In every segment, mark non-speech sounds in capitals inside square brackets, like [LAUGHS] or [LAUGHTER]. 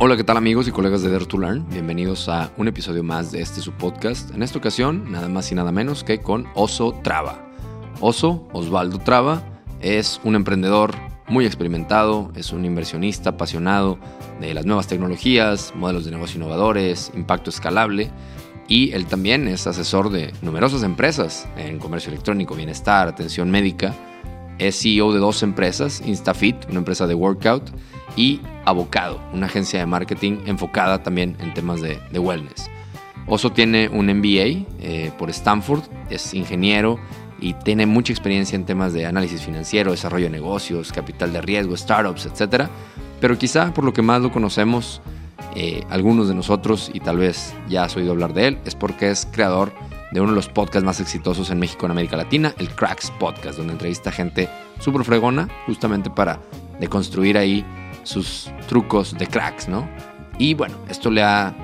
Hola, ¿qué tal amigos y colegas de Dare to Learn? Bienvenidos a un episodio más de este su podcast. En esta ocasión, nada más y nada menos que con Oso Traba. Oso, Osvaldo Traba, es un emprendedor muy experimentado, es un inversionista apasionado de las nuevas tecnologías, modelos de negocio innovadores, impacto escalable y él también es asesor de numerosas empresas en comercio electrónico, bienestar, atención médica. Es CEO de dos empresas, InstaFit, una empresa de workout, y Avocado, una agencia de marketing enfocada también en temas de, wellness. Oso tiene un MBA eh, por Stanford, es ingeniero y tiene mucha experiencia en temas de análisis financiero, desarrollo de negocios, capital de riesgo, startups, etc. Pero quizá por lo que más lo conocemos, eh, algunos de nosotros, y tal vez ya has oído hablar de él, es porque es creador de uno de los podcasts más exitosos en México en América Latina, el Cracks Podcast, donde entrevista gente súper fregona, justamente para deconstruir ahí sus trucos de cracks, ¿no? Y bueno, esto le ha,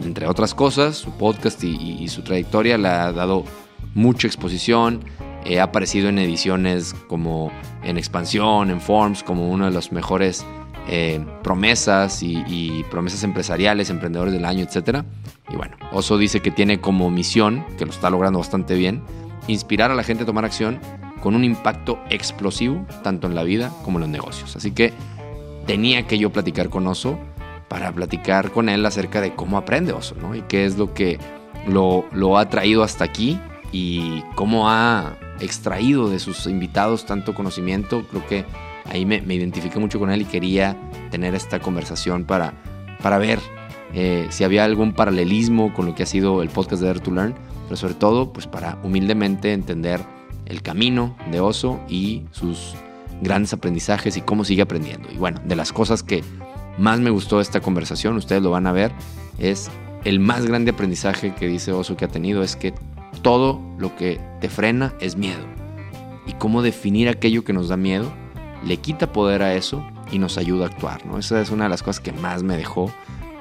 entre otras cosas, su podcast y su trayectoria le ha dado mucha exposición, He aparecido en ediciones como en Expansión, en Forms, como uno de los mejores eh, promesas y, promesas empresariales, emprendedores del año, etc. Y bueno, Oso dice que tiene como misión, que lo está logrando bastante bien, inspirar a la gente a tomar acción con un impacto explosivo, tanto en la vida como en los negocios. Así que tenía que yo platicar con Oso para platicar con él acerca de cómo aprende Oso, ¿no? Y qué es lo que lo, ha traído hasta aquí y cómo ha extraído de sus invitados tanto conocimiento. Creo que ahí me, identifiqué mucho con él y quería tener esta conversación para, para ver eh, si había algún paralelismo con lo que ha sido el podcast de Dare to Learn, pero sobre todo pues para humildemente entender el camino de Oso y sus grandes aprendizajes y cómo sigue aprendiendo. Y bueno, de las cosas que más me gustó esta conversación, ustedes lo van a ver, es el más grande aprendizaje que dice Oso que ha tenido es que todo lo que te frena es miedo. Y cómo definir aquello que nos da miedo le quita poder a eso y nos ayuda a actuar. ¿no? Esa es una de las cosas que más me dejó.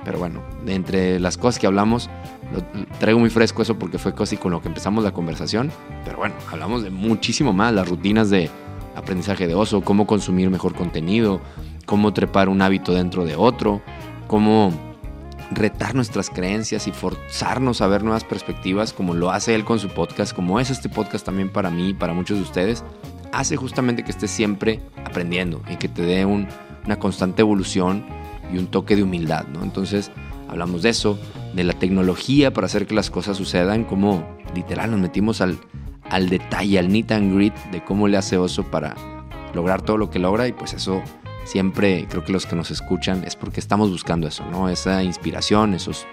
Pero bueno, entre las cosas que hablamos, traigo muy fresco eso porque fue casi con lo que empezamos la conversación. Pero bueno, hablamos de muchísimo más, las rutinas de aprendizaje de oso, cómo consumir mejor contenido, cómo trepar un hábito dentro de otro, cómo retar nuestras creencias y forzarnos a ver nuevas perspectivas, como lo hace él con su podcast, como es este podcast también para mí y para muchos de ustedes, hace justamente que estés siempre aprendiendo y que te dé una constante evolución y un toque de humildad, ¿no? Entonces, hablamos de eso, de la tecnología para hacer que las cosas sucedan, como literal nos metimos al, al detalle, al neat and grit de cómo le hace Oso para lograr todo lo que logra y pues eso siempre creo que los que nos escuchan es porque estamos buscando eso, ¿no? Esa inspiración, esos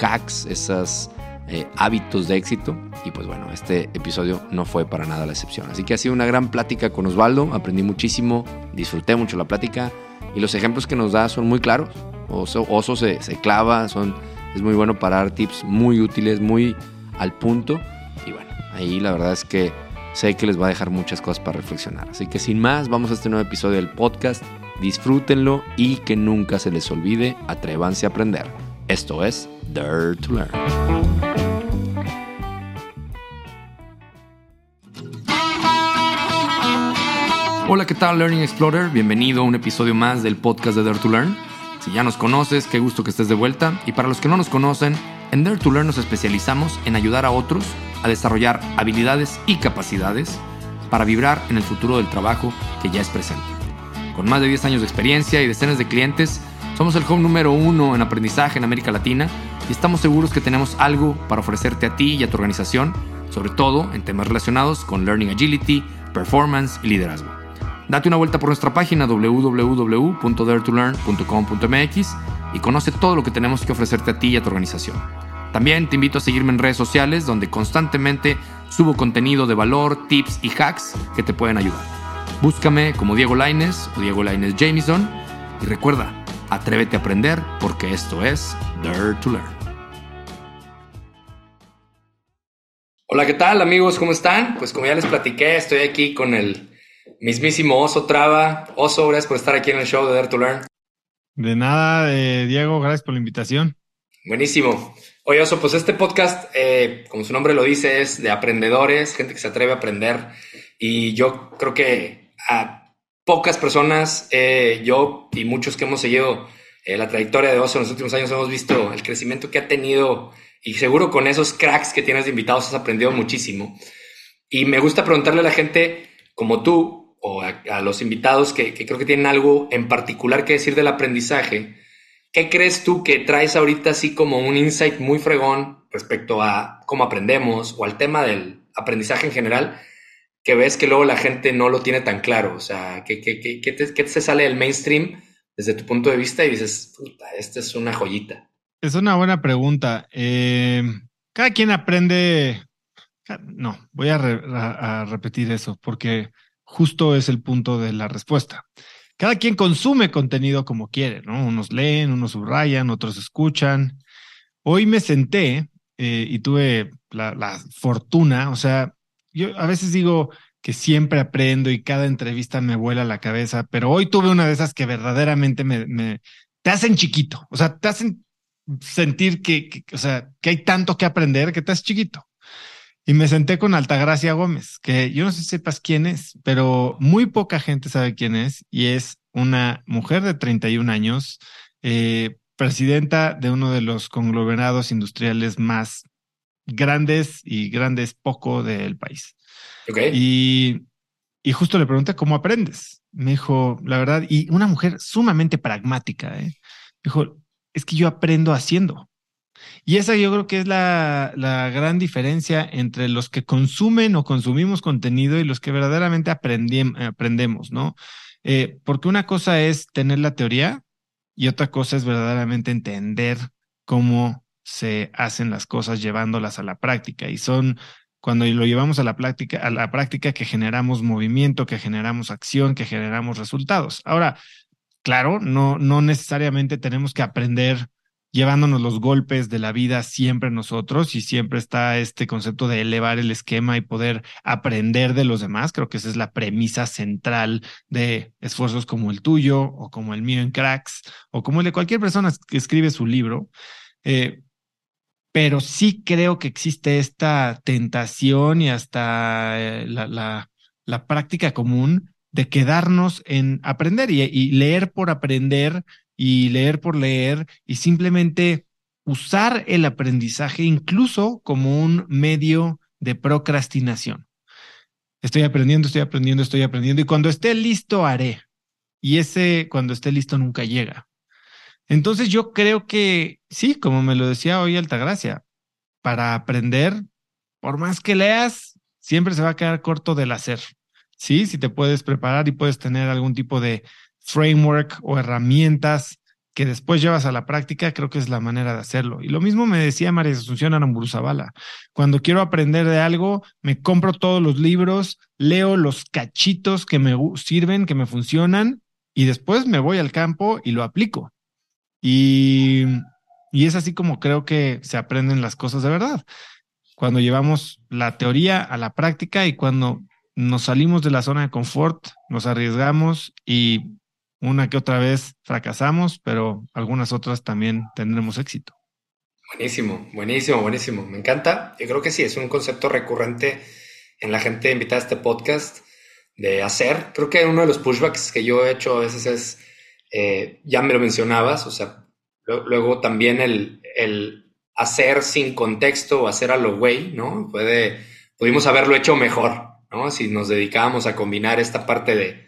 hacks, esos eh, hábitos de éxito. Y pues bueno, este episodio no fue para nada la excepción. Así que ha sido una gran plática con Osvaldo, aprendí muchísimo, disfruté mucho la plática y los ejemplos que nos da son muy claros. Oso, Oso se, se clava, son, es muy bueno para dar tips muy útiles, muy al punto. Y bueno, ahí la verdad es que sé que les va a dejar muchas cosas para reflexionar. Así que sin más, vamos a este nuevo episodio del podcast. Disfrútenlo y que nunca se les olvide, atrévanse a aprender. Esto es Dare to Learn. Hola, ¿qué tal Learning Explorer? Bienvenido a un episodio más del podcast de Dare to Learn. Si ya nos conoces, qué gusto que estés de vuelta. Y para los que no nos conocen, en Dare to Learn nos especializamos en ayudar a otros a desarrollar habilidades y capacidades para vibrar en el futuro del trabajo que ya es presente. Con más de 10 años de experiencia y decenas de clientes, somos el home número uno en aprendizaje en América Latina y estamos seguros que tenemos algo para ofrecerte a ti y a tu organización, sobre todo en temas relacionados con Learning Agility, Performance y Liderazgo. Date una vuelta por nuestra página www.daretolearn.com.mx y conoce todo lo que tenemos que ofrecerte a ti y a tu organización. También te invito a seguirme en redes sociales donde constantemente subo contenido de valor, tips y hacks que te pueden ayudar. Búscame como Diego Laines o Diego Laines Jameson y recuerda, atrévete a aprender porque esto es Dare to Learn. Hola, ¿qué tal amigos? ¿Cómo están? Pues como ya les platiqué, estoy aquí con el mismísimo Oso Traba. Oso, gracias por estar aquí en el show de Dare to Learn. De nada, eh, Diego, gracias por la invitación. Buenísimo. Oye, Oso, pues este podcast, eh, como su nombre lo dice, es de aprendedores, gente que se atreve a aprender. Y yo creo que a pocas personas, eh, yo y muchos que hemos seguido la trayectoria de Oso en los últimos años, hemos visto el crecimiento que ha tenido y seguro con esos cracks que tienes de invitados has aprendido muchísimo. Y me gusta preguntarle a la gente como tú o a, los invitados que, creo que tienen algo en particular que decir del aprendizaje. ¿Qué crees tú que traes ahorita así como un insight muy fregón respecto a cómo aprendemos o al tema del aprendizaje en general? que ves que luego la gente no lo tiene tan claro? O sea, ¿qué, qué, qué, qué te, sale del mainstream desde tu punto de vista y dices, puta, esta es una joyita? Es una buena pregunta. Eh, cada quien aprende. No, voy a, re, a, a repetir eso porque justo es el punto de la respuesta. Cada quien consume contenido como quiere, ¿no? Unos leen, unos subrayan, otros escuchan. Hoy me senté eh, y tuve la, fortuna, o sea, yo a veces digo que siempre aprendo y cada entrevista me vuela la cabeza, pero hoy tuve una de esas que verdaderamente me, te hacen chiquito, o sea, te hacen sentir que, o sea, que hay tanto que aprender que te haces chiquito. Y me senté con Altagracia Gómez, que yo no sé si sepas quién es, pero muy poca gente sabe quién es, y es una mujer de 31 años, eh, presidenta de uno de los conglomerados industriales más grandes y grandes poco del país. Okay. Y, y justo le pregunté cómo aprendes. Me dijo, la verdad, y una mujer sumamente pragmática, ¿eh? dijo, es que yo aprendo haciendo. Y esa yo creo que es la, la, gran diferencia entre los que consumen o consumimos contenido y los que verdaderamente aprendemos, ¿no? Eh, porque una cosa es tener la teoría y otra cosa es verdaderamente entender cómo se hacen las cosas llevándolas a la práctica. Y son cuando lo llevamos a la práctica, a la práctica que generamos movimiento, que generamos acción, que generamos resultados. Ahora, claro, no, no necesariamente tenemos que aprender llevándonos los golpes de la vida siempre nosotros y siempre está este concepto de elevar el esquema y poder aprender de los demás. Creo que esa es la premisa central de esfuerzos como el tuyo o como el mío en Cracks o como el de cualquier persona que escribe su libro. Eh, pero sí creo que existe esta tentación y hasta eh, la, la, práctica común de quedarnos en aprender y leer por aprender y leer por leer y simplemente usar el aprendizaje incluso como un medio de procrastinación. Estoy aprendiendo, estoy aprendiendo, estoy aprendiendo y cuando esté listo haré. Y ese cuando esté listo nunca llega. Entonces yo creo que sí, como me lo decía hoy Altagracia, para aprender, por más que leas, siempre se va a quedar corto del hacer. Sí, si te puedes preparar y puedes tener algún tipo de framework o herramientas que después llevas a la práctica, creo que es la manera de hacerlo. Y lo mismo me decía María Asunción Aramburu Cuando quiero aprender de algo, me compro todos los libros, leo los cachitos que me sirven, que me funcionan, y después me voy al campo y lo aplico. Y, y es así como creo que se aprenden las cosas de verdad. Cuando llevamos la teoría a la práctica y cuando nos salimos de la zona de confort, nos arriesgamos y una que otra vez fracasamos, pero algunas otras también tendremos éxito. Buenísimo, buenísimo, buenísimo. Me encanta. Yo creo que sí, es un concepto recurrente en la gente invitada a este podcast de hacer. Creo que uno de los pushbacks que yo he hecho a veces es, eh, ya me lo mencionabas, o sea, luego también el, el, hacer sin contexto o hacer a lo güey, ¿no? Puede, pudimos haberlo hecho mejor, ¿no? Si nos dedicábamos a combinar esta parte de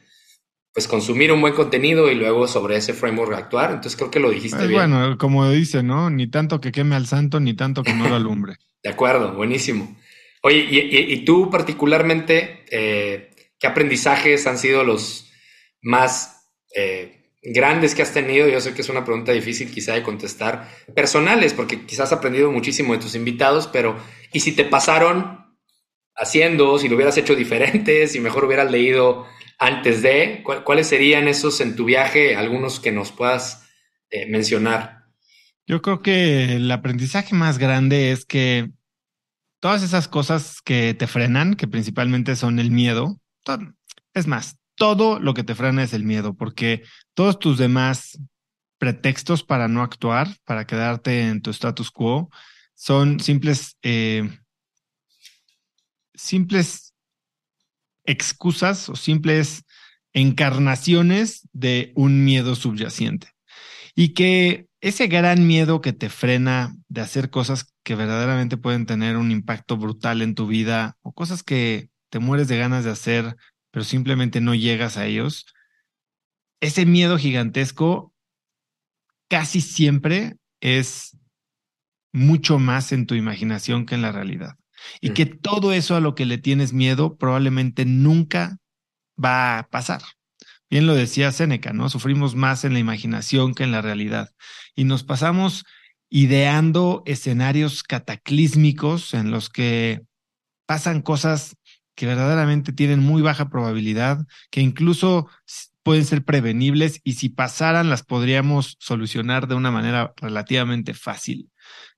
pues consumir un buen contenido y luego sobre ese framework actuar. Entonces creo que lo dijiste pues bien. Bueno, como dice, ¿no? Ni tanto que queme al santo, ni tanto que no lo alumbre. [LAUGHS] de acuerdo, buenísimo. Oye, y, y, y tú particularmente, eh, ¿qué aprendizajes han sido los más eh, grandes que has tenido? Yo sé que es una pregunta difícil quizá de contestar, personales, porque quizás has aprendido muchísimo de tus invitados, pero ¿y si te pasaron haciendo, si lo hubieras hecho diferente, si mejor hubieras leído antes de, ¿cuáles serían esos en tu viaje, algunos que nos puedas eh, mencionar? Yo creo que el aprendizaje más grande es que todas esas cosas que te frenan, que principalmente son el miedo, es más, todo lo que te frena es el miedo, porque todos tus demás pretextos para no actuar, para quedarte en tu status quo, son simples, eh, simples excusas o simples encarnaciones de un miedo subyacente. Y que ese gran miedo que te frena de hacer cosas que verdaderamente pueden tener un impacto brutal en tu vida o cosas que te mueres de ganas de hacer, pero simplemente no llegas a ellos, ese miedo gigantesco casi siempre es mucho más en tu imaginación que en la realidad. Y mm. que todo eso a lo que le tienes miedo probablemente nunca va a pasar. Bien lo decía Séneca, ¿no? Sufrimos más en la imaginación que en la realidad. Y nos pasamos ideando escenarios cataclísmicos en los que pasan cosas que verdaderamente tienen muy baja probabilidad, que incluso pueden ser prevenibles y si pasaran las podríamos solucionar de una manera relativamente fácil.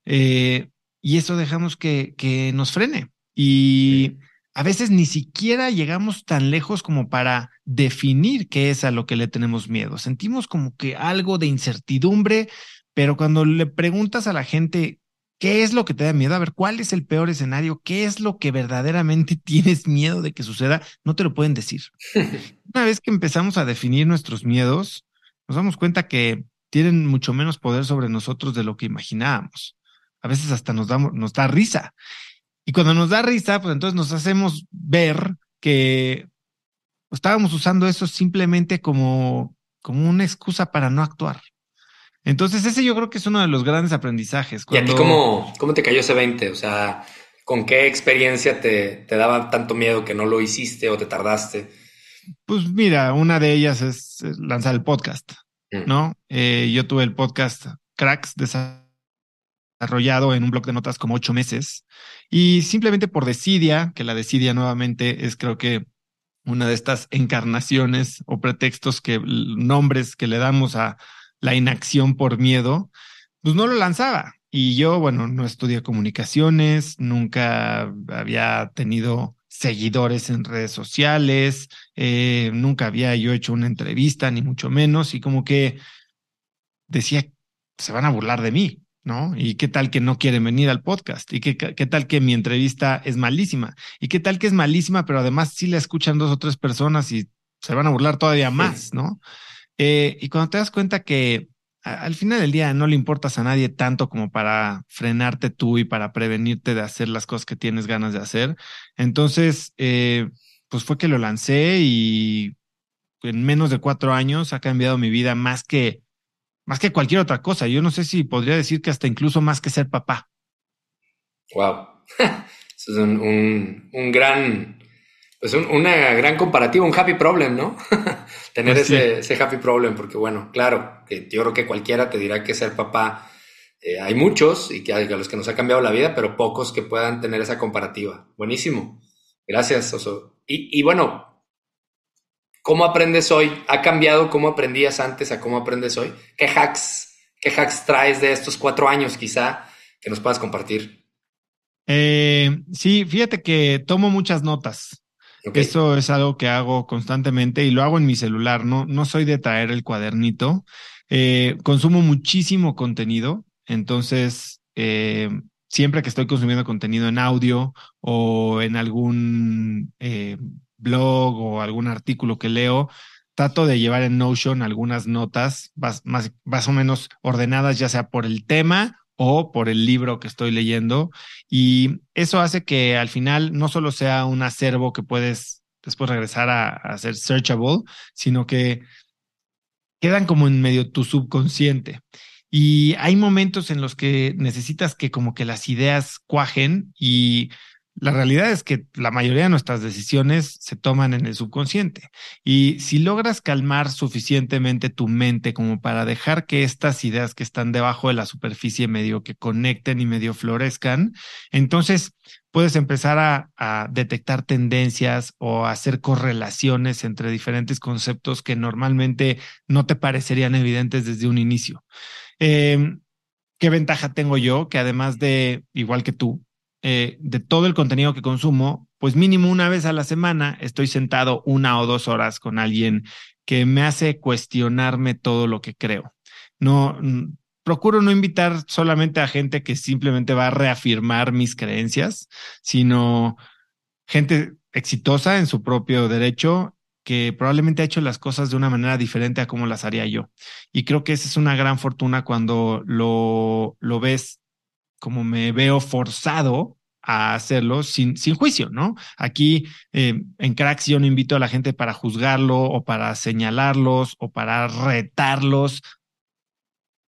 Eh, y eso dejamos que, que nos frene. Y a veces ni siquiera llegamos tan lejos como para definir qué es a lo que le tenemos miedo. Sentimos como que algo de incertidumbre, pero cuando le preguntas a la gente qué es lo que te da miedo, a ver cuál es el peor escenario, qué es lo que verdaderamente [LAUGHS] tienes miedo de que suceda, no te lo pueden decir. [LAUGHS] Una vez que empezamos a definir nuestros miedos, nos damos cuenta que tienen mucho menos poder sobre nosotros de lo que imaginábamos. A veces hasta nos, damos, nos da risa. Y cuando nos da risa, pues entonces nos hacemos ver que estábamos usando eso simplemente como, como una excusa para no actuar. Entonces, ese yo creo que es uno de los grandes aprendizajes. ¿Y a ti cómo, cómo te cayó ese 20? O sea, ¿con qué experiencia te, te daba tanto miedo que no lo hiciste o te tardaste? Pues mira, una de ellas es lanzar el podcast, mm. ¿no? Eh, yo tuve el podcast Cracks desarrollado en un blog de notas como ocho meses y simplemente por desidia, que la desidia nuevamente es creo que una de estas encarnaciones o pretextos que nombres que le damos a la inacción por miedo, pues no lo lanzaba. Y yo, bueno, no estudié comunicaciones, nunca había tenido seguidores en redes sociales, eh, nunca había yo hecho una entrevista, ni mucho menos, y como que decía, se van a burlar de mí, ¿no? ¿Y qué tal que no quieren venir al podcast? ¿Y qué, qué, tal que mi entrevista es malísima? ¿Y qué tal que es malísima, pero además sí la escuchan dos o tres personas y se van a burlar todavía más, ¿no? Eh, y cuando te das cuenta que al final del día no le importas a nadie tanto como para frenarte tú y para prevenirte de hacer las cosas que tienes ganas de hacer, entonces, eh, pues fue que lo lancé y en menos de cuatro años ha cambiado mi vida más que más que cualquier otra cosa. Yo no sé si podría decir que hasta incluso más que ser papá. Wow. [LAUGHS] Eso es un, un, gran, pues una gran comparativa, un happy problem, ¿no? [LAUGHS] Tener pues ese, ese, happy problem, porque bueno, claro, que yo creo que cualquiera te dirá que ser papá, eh, hay muchos y que hay a los que nos ha cambiado la vida, pero pocos que puedan tener esa comparativa. Buenísimo. Gracias, Oso. Y, y bueno, ¿Cómo aprendes hoy? ¿Ha cambiado cómo aprendías antes a cómo aprendes hoy? ¿Qué hacks, qué hacks traes de estos cuatro años quizá que nos puedas compartir? Eh, sí, fíjate que tomo muchas notas. Eso es algo que hago constantemente y lo hago en mi celular. No, no soy de traer el cuadernito. Eh, consumo muchísimo contenido. Entonces, eh, siempre que estoy consumiendo contenido en audio o en algún blog o algún artículo que leo, trato de llevar en Notion algunas notas más, más, o menos ordenadas, ya sea por el tema o por el libro que estoy leyendo. Y eso hace que al final no solo sea un acervo que puedes después regresar a, a ser searchable, sino que quedan como en medio tu subconsciente. Y hay momentos en los que necesitas que como que las ideas cuajen y la realidad es que la mayoría de nuestras decisiones se toman en el subconsciente y si logras calmar suficientemente tu mente como para dejar que estas ideas que están debajo de la superficie medio que conecten y medio florezcan, entonces puedes empezar a, detectar tendencias o hacer correlaciones entre diferentes conceptos que normalmente no te parecerían evidentes desde un inicio. Em, ¿Qué ventaja tengo yo? Que además de, igual que tú, eh, de todo el contenido que consumo, pues mínimo una vez a la semana estoy sentado una o dos horas con alguien que me hace cuestionarme todo lo que creo. No, procuro no invitar solamente a gente que simplemente va a reafirmar mis creencias, sino gente exitosa en su propio derecho que probablemente ha hecho las cosas de una manera diferente a como las haría yo. Y creo que esa es una gran fortuna cuando lo, lo ves como me veo forzado a hacerlo sin, sin juicio, ¿no? Aquí eh, en Cracks yo no invito a la gente para juzgarlo o para señalarlos o para retarlos.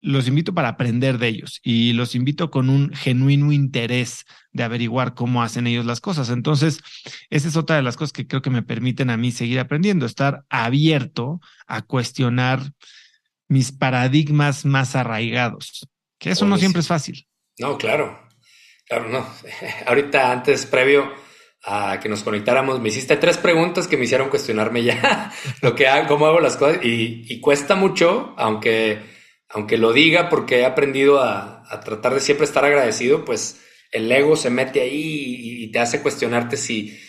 Los invito para aprender de ellos y los invito con un genuino interés de averiguar cómo hacen ellos las cosas. Entonces, esa es otra de las cosas que creo que me permiten a mí seguir aprendiendo, estar abierto a cuestionar mis paradigmas más arraigados, que eso no siempre es fácil. No, claro, Claro, no. [LAUGHS] Ahorita antes, previo a que nos conectáramos, me hiciste tres preguntas que me hicieron cuestionarme ya [LAUGHS] lo que hago, cómo hago las cosas y, cuesta mucho, aunque, aunque lo diga porque he aprendido a, a, tratar de siempre estar agradecido, pues el ego se mete ahí y, te hace cuestionarte si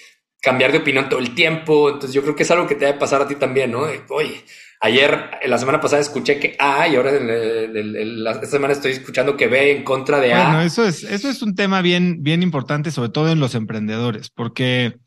cambiar de opinión todo el tiempo. Entonces yo creo que es algo que te debe pasar a ti también, ¿no? Oye, Ayer, la semana pasada escuché que A y ahora esta semana estoy escuchando que B en contra de A. Bueno, eso es, eso es un tema bien, bien importante, sobre todo en los emprendedores, porque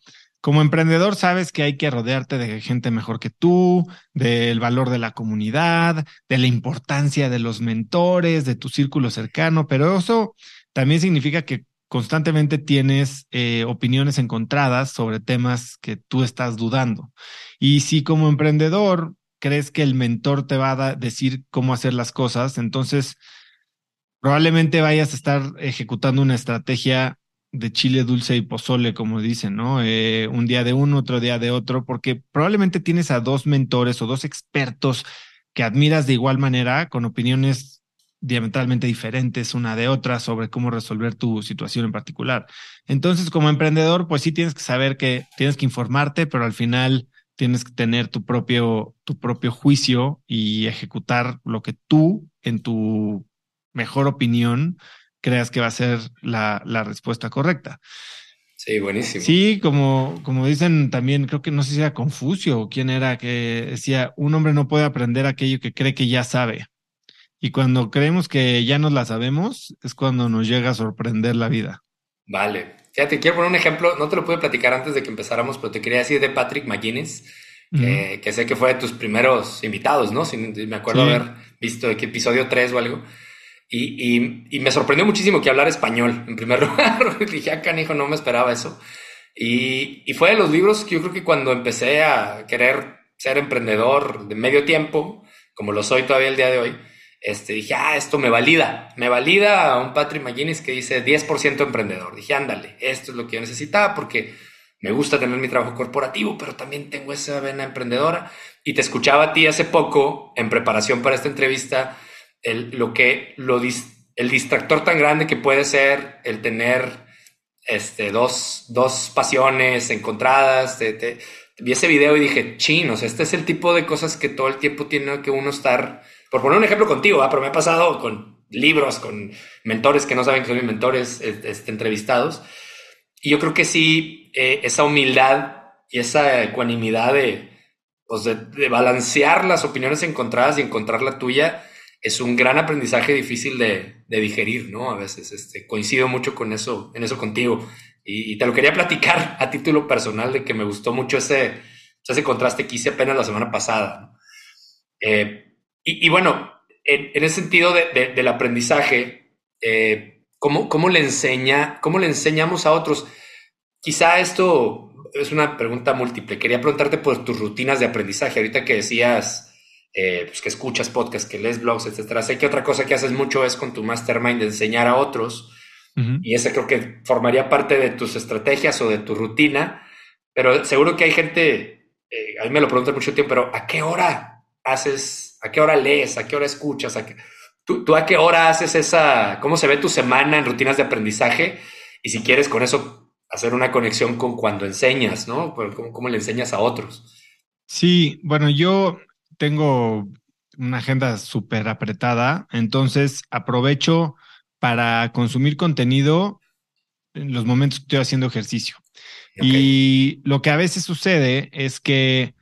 como emprendedor sabes que hay que rodearte de gente mejor que tú, del valor de la comunidad, de la importancia de los mentores, de tu círculo cercano, pero eso también significa que constantemente tienes eh, opiniones encontradas sobre temas que tú estás dudando. Y si como emprendedor crees que el mentor te va a decir cómo hacer las cosas, entonces probablemente vayas a estar ejecutando una estrategia de chile dulce y pozole, como dicen, ¿no? Eh, un día de uno, otro día de otro, porque probablemente tienes a dos mentores o dos expertos que admiras de igual manera, con opiniones diametralmente diferentes una de otra sobre cómo resolver tu situación en particular. Entonces, como emprendedor, pues sí tienes que saber que tienes que informarte, pero al final tienes que tener tu propio, tu propio juicio y ejecutar lo que tú, en tu mejor opinión, creas que va a ser la, la respuesta correcta. Sí, buenísimo. Sí, como, como dicen también, creo que no sé si era Confucio o quién era que decía, un hombre no puede aprender aquello que cree que ya sabe. Y cuando creemos que ya nos la sabemos, es cuando nos llega a sorprender la vida. Vale. Fíjate, quiero poner un ejemplo, no te lo pude platicar antes de que empezáramos, pero te quería decir de Patrick McGuinness, que, sé que fue de tus primeros invitados, ¿no? Si, me acuerdo haber visto episodio 3 o algo. Y, y, me sorprendió muchísimo que hablar español, en primer [LAUGHS] lugar. Dije, ah, canijo, no me esperaba eso. Y, y fue de los libros que yo creo que cuando empecé a querer ser emprendedor de medio tiempo, como lo soy todavía el día de hoy, este, dije, ah, esto me valida, me valida a un Patrick McGuinness que dice 10% emprendedor. Dije, ándale, esto es lo que yo necesitaba porque me gusta tener mi trabajo corporativo, pero también tengo esa vena emprendedora. Y te escuchaba a ti hace poco, en preparación para esta entrevista, el, lo que, lo, el distractor tan grande que puede ser el tener este, dos, dos pasiones encontradas. Te, vi ese video y dije, chinos, este es el tipo de cosas que todo el tiempo tiene que uno estar por poner un ejemplo contigo, pero me ha pasado con libros, con mentores que no saben que son mis mentores este, entrevistados. Y yo creo que sí, eh, esa humildad y esa ecuanimidad pues, de, de, balancear las opiniones encontradas y encontrar la tuya es un gran aprendizaje difícil de, de digerir, ¿no? A veces este, coincido mucho con eso, en eso contigo. Y, te lo quería platicar a título personal de que me gustó mucho ese, ese contraste que hice apenas la semana pasada. Eh, y, bueno, en, ese sentido del aprendizaje, eh, ¿cómo, le enseña, ¿cómo le enseñamos a otros? Quizá esto es una pregunta múltiple. Quería preguntarte por tus rutinas de aprendizaje. Ahorita que decías eh, pues que escuchas podcasts, que lees blogs, etcétera. Sé que otra cosa que haces mucho es con tu mastermind de enseñar a otros. Y esa creo que formaría parte de tus estrategias o de tu rutina. Pero seguro que hay gente, eh, a mí me lo preguntan mucho tiempo, pero ¿a qué hora haces ¿A qué hora lees? ¿A qué hora escuchas? ¿A ¿Tú, a qué hora haces esa, cómo se ve tu semana en rutinas de aprendizaje? Y si quieres con eso hacer una conexión con cuando enseñas, ¿no? ¿Cómo, cómo le enseñas a otros? Sí, bueno, yo tengo una agenda súper apretada, entonces aprovecho para consumir contenido en los momentos que estoy haciendo ejercicio. Y lo que a veces sucede es que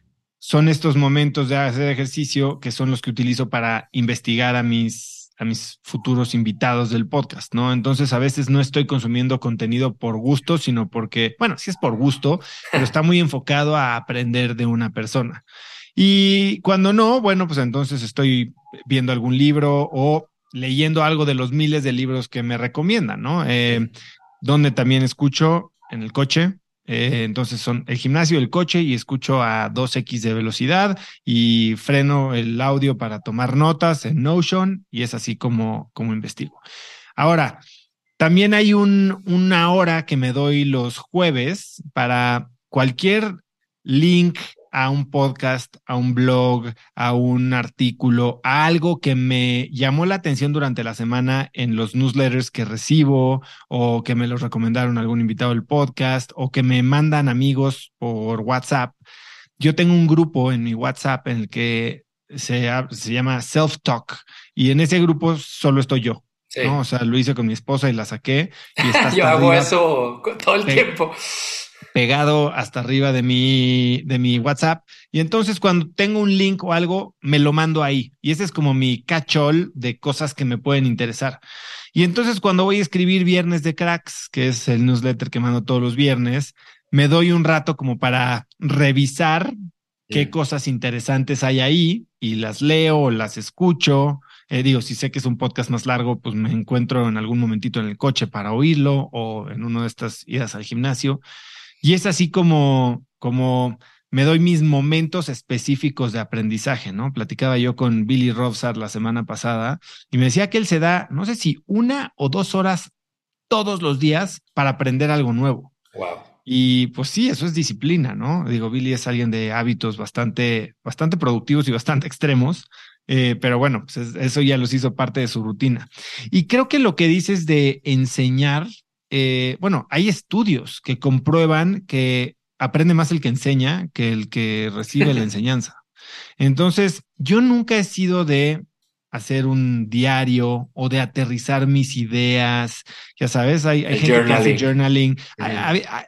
son estos momentos de hacer ejercicio que son los que utilizo para investigar a mis a mis futuros invitados del podcast, ¿no? Entonces a veces no estoy consumiendo contenido por gusto, sino porque, bueno, sí es por gusto, pero está muy enfocado a aprender de una persona. Y cuando no, bueno, pues entonces estoy viendo algún libro o leyendo algo de los miles de libros que me recomiendan, ¿no? Eh, donde también escucho en el coche, eh, entonces son el gimnasio, el coche y escucho a 2x de velocidad y freno el audio para tomar notas en Notion y es así como, como investigo. Ahora, también hay un, una hora que me doy los jueves para cualquier link a un podcast, a un blog, a un artículo, a algo que me llamó la atención durante la semana en los newsletters que recibo o que me los recomendaron algún invitado del podcast o que me mandan amigos por WhatsApp. Yo tengo un grupo en mi WhatsApp en el que se, se llama Self Talk y en ese grupo solo estoy yo. ¿no? O sea, lo hice con mi esposa y la saqué. Y [LAUGHS] yo hago eso todo el tiempo pegado hasta arriba de mi, de mi WhatsApp. Y entonces cuando tengo un link o algo, me lo mando ahí. Y ese es como mi cachol de cosas que me pueden interesar. Y entonces cuando voy a escribir Viernes de Cracks, que es el newsletter que mando todos los viernes, me doy un rato como para revisar qué cosas interesantes hay ahí y las leo o las escucho. Eh, digo, si sé que es un podcast más largo, pues me encuentro en algún momentito en el coche para oírlo o en una de estas idas al gimnasio. Y es así como, como me doy mis momentos específicos de aprendizaje, ¿no? Platicaba yo con Billy Robsar la semana pasada y me decía que él se da, no sé si una o dos horas todos los días para aprender algo nuevo. Wow. Y pues sí, eso es disciplina, ¿no? Digo, Billy es alguien de hábitos bastante, bastante productivos y bastante extremos, eh, pero bueno, pues eso ya los hizo parte de su rutina. Y creo que lo que dices de enseñar eh, bueno, hay estudios que comprueban que aprende más el que enseña que el que recibe la [LAUGHS] enseñanza. Entonces, yo nunca he sido de hacer un diario o de aterrizar mis ideas. Ya sabes, hay, gente que hace journaling.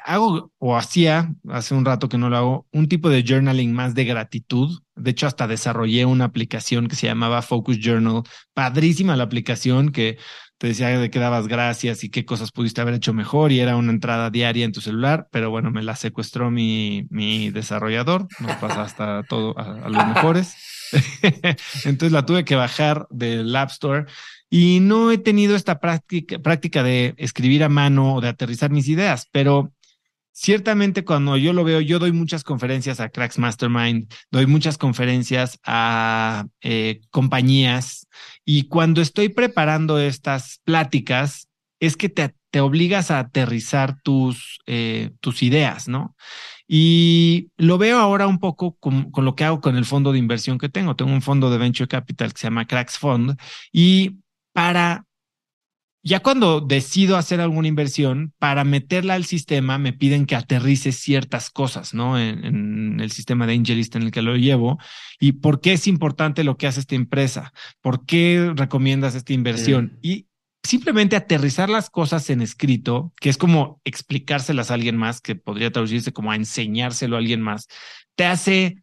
Hago o hacía hace un rato que no lo hago, un tipo de journaling más de gratitud. De hecho, hasta desarrollé una aplicación que se llamaba Focus Journal. Padrísima la aplicación que te decía de qué dabas gracias y qué cosas pudiste haber hecho mejor y era una entrada diaria en tu celular, pero bueno, me la secuestró mi, mi desarrollador, nos pasa hasta todo a, los mejores. [LAUGHS] Entonces la tuve que bajar del App Store y no he tenido esta práctica, práctica de escribir a mano o de aterrizar mis ideas, pero ciertamente cuando yo lo veo, yo doy muchas conferencias a Cracks Mastermind, doy muchas conferencias a eh, compañías y cuando estoy preparando estas pláticas es que te, te obligas a aterrizar tus, eh, tus ideas, ¿no? Y lo veo ahora un poco con, con, lo que hago con el fondo de inversión que tengo. Tengo un fondo de venture capital que se llama Cracks Fund y para ya cuando decido hacer alguna inversión, para meterla al sistema, me piden que aterrice ciertas cosas, ¿no? En, el sistema de Angelist en el que lo llevo. ¿Y por qué es importante lo que hace esta empresa? ¿Por qué recomiendas esta inversión? Y simplemente aterrizar las cosas en escrito, que es como explicárselas a alguien más, que podría traducirse como a enseñárselo a alguien más, te hace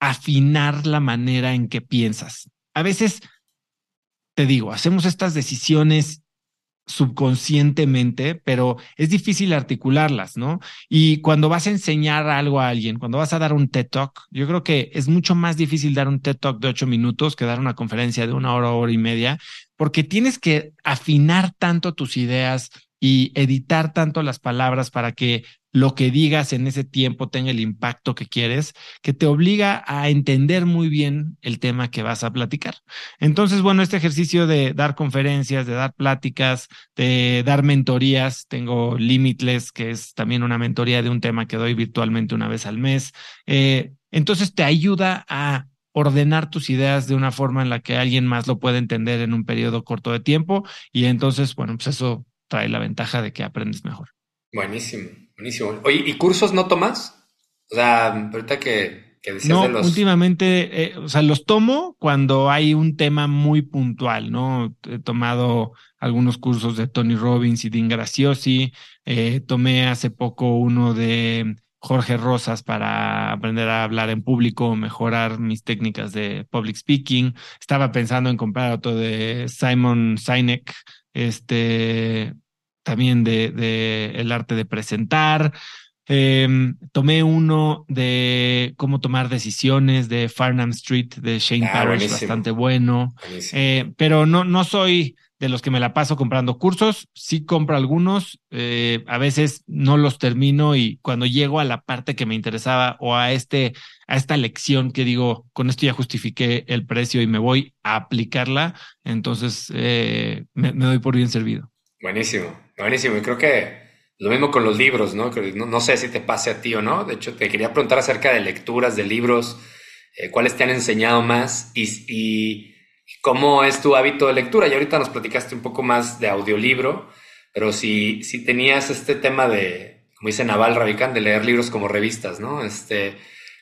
afinar la manera en que piensas. A veces, te digo, hacemos estas decisiones subconscientemente, pero es difícil articularlas, ¿no? Y cuando vas a enseñar algo a alguien, cuando vas a dar un TED Talk, yo creo que es mucho más difícil dar un TED Talk de ocho minutos que dar una conferencia de una hora, hora y media, porque tienes que afinar tanto tus ideas y editar tanto las palabras para que lo que digas en ese tiempo tenga el impacto que quieres, que te obliga a entender muy bien el tema que vas a platicar. Entonces, bueno, este ejercicio de dar conferencias, de dar pláticas, de dar mentorías, tengo Limitless, que es también una mentoría de un tema que doy virtualmente una vez al mes. Eh, entonces, te ayuda a ordenar tus ideas de una forma en la que alguien más lo pueda entender en un periodo corto de tiempo y entonces, bueno, pues eso trae la ventaja de que aprendes mejor. Buenísimo. Buenísimo. Oye, ¿y cursos no tomas? O sea, ahorita que, que decías no, de los... últimamente, eh, o sea, los tomo cuando hay un tema muy puntual, ¿no? He tomado algunos cursos de Tony Robbins y Dean Graciosi, eh, tomé hace poco uno de Jorge Rosas para aprender a hablar en público, mejorar mis técnicas de public speaking. Estaba pensando en comprar otro de Simon Sinek, este, también de, de el arte de presentar. Em, tomé uno de cómo tomar decisiones de Farnham Street de Shane Ah, Parrish, buenísimo. bastante bueno. Eh, pero no, no soy de los que me la paso comprando cursos. Sí compro algunos, eh, a veces no los termino y cuando llego a la parte que me interesaba o a este, a esta lección que digo, con esto ya justifiqué el precio y me voy a aplicarla, entonces eh, me, doy por bien servido. Buenísimo, buenísimo. Y creo que lo mismo con los libros, ¿no? No, sé si te pase a ti o no. De hecho, te quería preguntar acerca de lecturas, de libros, eh, cuáles te han enseñado más y cómo es tu hábito de lectura. Y ahorita nos platicaste un poco más de audiolibro, pero si, si tenías este tema de, como dice Naval Ravikant, de leer libros como revistas, ¿no? Este,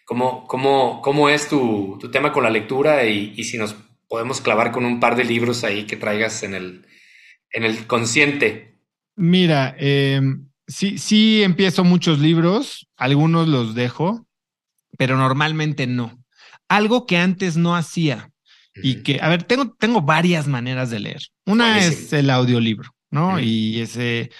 ¿cómo, cómo, cómo es tu, tu tema con la lectura y, si nos podemos clavar con un par de libros ahí que traigas en el, en el consciente? Mira, eh, sí, sí empiezo muchos libros, algunos los dejo, pero normalmente no. Algo que antes no hacía y que, a ver, tengo, tengo varias maneras de leer. Una es el audiolibro, ¿no? Y ese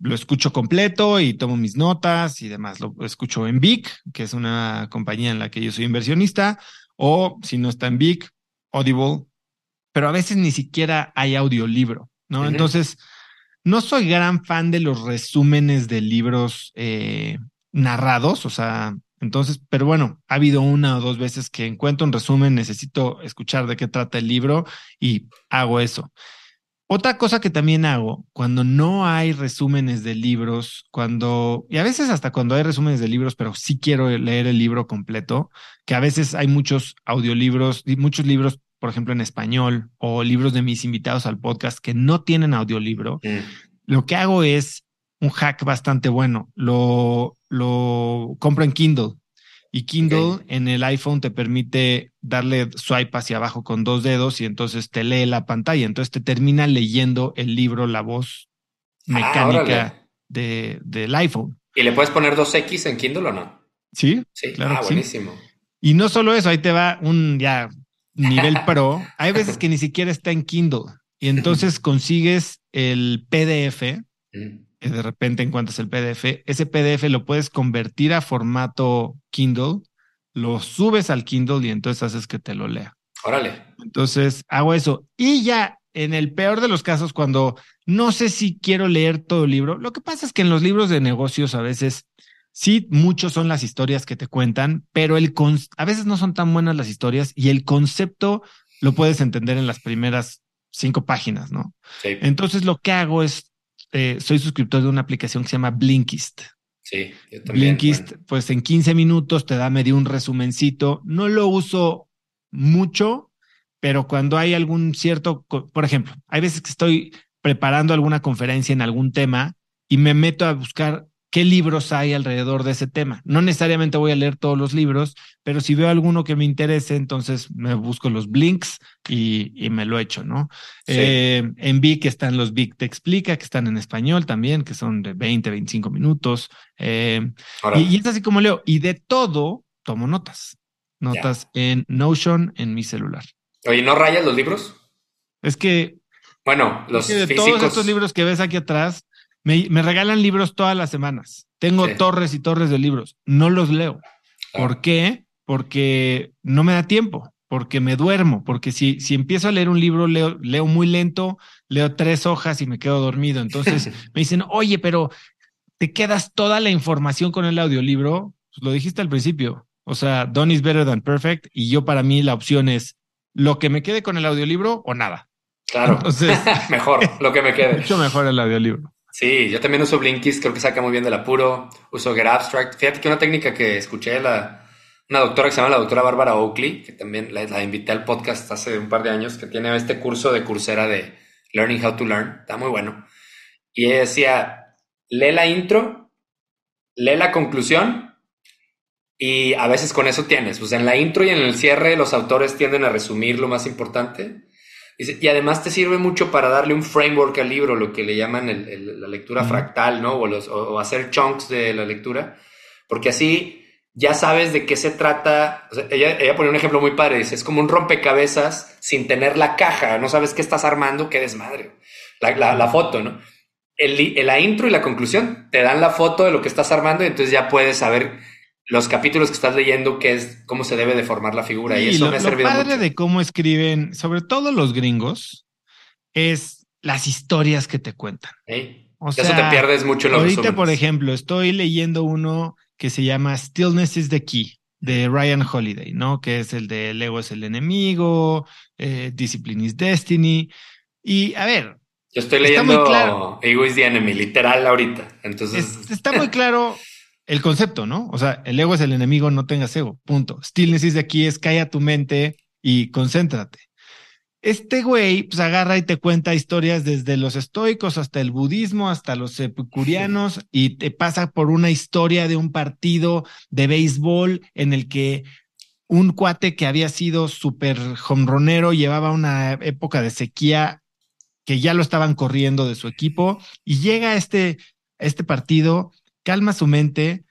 lo escucho completo y tomo mis notas y demás. Lo escucho en Vic, que es una compañía en la que yo soy inversionista, o si no está en Vic, Audible, pero a veces ni siquiera hay audiolibro, ¿no? Entonces, no soy gran fan de los resúmenes de libros eh, narrados, o sea, entonces, pero bueno, ha habido una o dos veces que encuentro un resumen, necesito escuchar de qué trata el libro y hago eso. Otra cosa que también hago, cuando no hay resúmenes de libros, cuando, y a veces hasta cuando hay resúmenes de libros, pero sí quiero leer el libro completo, que a veces hay muchos audiolibros, y muchos libros, por ejemplo, en español, o libros de mis invitados al podcast que no tienen audiolibro, Mm. lo que hago es un hack bastante bueno. Lo, lo compro en Kindle. Y Kindle en el iPhone te permite darle swipe hacia abajo con dos dedos y entonces te lee la pantalla. Entonces te termina leyendo el libro, la voz Ah, mecánica de, del iPhone. ¿Y le puedes poner 2X en Kindle o no? ¿Sí? Sí, Claro ah, sí. buenísimo. Y no solo eso, ahí te va un ya nivel pro. Hay veces que ni siquiera está en Kindle. Y entonces [LAUGHS] consigues el PDF Mm. Que de repente encuentras el PDF, ese PDF lo puedes convertir a formato Kindle, lo subes al Kindle y entonces haces que te lo lea. Órale. Entonces hago eso. Y ya en el peor de los casos, cuando no sé si quiero leer todo el libro, lo que pasa es que en los libros de negocios a veces sí, muchos son las historias que te cuentan, pero el con- a veces no son tan buenas las historias y el concepto lo puedes entender en las primeras cinco páginas, ¿no? Sí, Entonces lo que hago es, eh, soy suscriptor de una aplicación que se llama Blinkist. sí, yo también. Blinkist, bueno. pues en 15 minutos te da medio un resumencito. No lo uso mucho, pero cuando hay algún cierto, por ejemplo, hay veces que estoy preparando alguna conferencia en algún tema y me meto a buscar qué libros hay alrededor de ese tema. No necesariamente voy a leer todos los libros, pero si veo alguno que me interese, entonces me busco los blinks y, y me lo echo, ¿no? Sí. Eh, en Vic están los Vic Te Explica, que están en español también, que son de 20, 25 minutos. Eh, y, y es así como leo. Y de todo tomo notas. Notas en Notion en mi celular. Oye, ¿no rayas los libros? Es que, Bueno, los es que de físicos. todos estos libros que ves aquí atrás, me, me regalan libros todas las semanas. Tengo Sí. torres y torres de libros. No los leo. ¿Por qué? Porque no me da tiempo, porque me duermo, porque si, si empiezo a leer un libro, leo, leo muy lento, leo tres hojas y me quedo dormido. Entonces [LAUGHS] me dicen, oye, pero te quedas toda la información con el audiolibro. Pues lo dijiste al principio. O sea, done is better than perfect. Y yo para mí la opción es lo que me quede con el audiolibro o nada. Claro. Entonces, [LAUGHS] Mejor, lo que me quede. [LAUGHS] mucho mejor el audiolibro. Sí, yo también uso Blinkist, creo que saca muy bien del apuro. Uso Get Abstract. Fíjate que una técnica que escuché la, una doctora que se llama la doctora Bárbara Oakley, que también la, la invité al podcast hace un par de años, que tiene este curso de Coursera de Learning How to Learn. Está muy bueno. Y ella decía, lee la intro, lee la conclusión y a veces con eso tienes. Pues en la intro y en el cierre los autores tienden a resumir lo más importante. Y además te sirve mucho para darle un framework al libro, lo que le llaman el- el- la lectura fractal, ¿no? O, los- o- o hacer chunks de la lectura, porque así ya sabes de qué se trata. ella, ella pone un ejemplo muy padre, dice, es como un rompecabezas sin tener la caja, no sabes qué estás armando, qué desmadre. La, la, foto, ¿no? El, la intro y la conclusión te dan la foto de lo que estás armando y entonces ya puedes saber los capítulos que estás leyendo, qué es, cómo se debe de formar la figura. y eso me ha servido lo padre de cómo escriben, sobre todo los gringos, es las historias que te cuentan. O sea, eso te pierdes mucho en los Ahorita, por ejemplo, estoy leyendo uno que se llama Stillness is the Key de Ryan Holiday, ¿no? Que es el de Lego es el enemigo, eh, Discipline is Destiny. Y a ver. Yo estoy leyendo claro, Ego is the Enemy, literal ahorita. Entonces. está muy claro el concepto, ¿no? O sea, el ego es el enemigo, no tengas ego, punto. Stillness de aquí es calla tu mente y concéntrate. Este güey pues agarra y te cuenta historias desde los estoicos hasta el budismo, hasta los epicurianos y te pasa por una historia de un partido de béisbol en el que un cuate que había sido súper hombronero llevaba una época de sequía que ya lo estaban corriendo de su equipo y llega a este, este partido, calma su mente,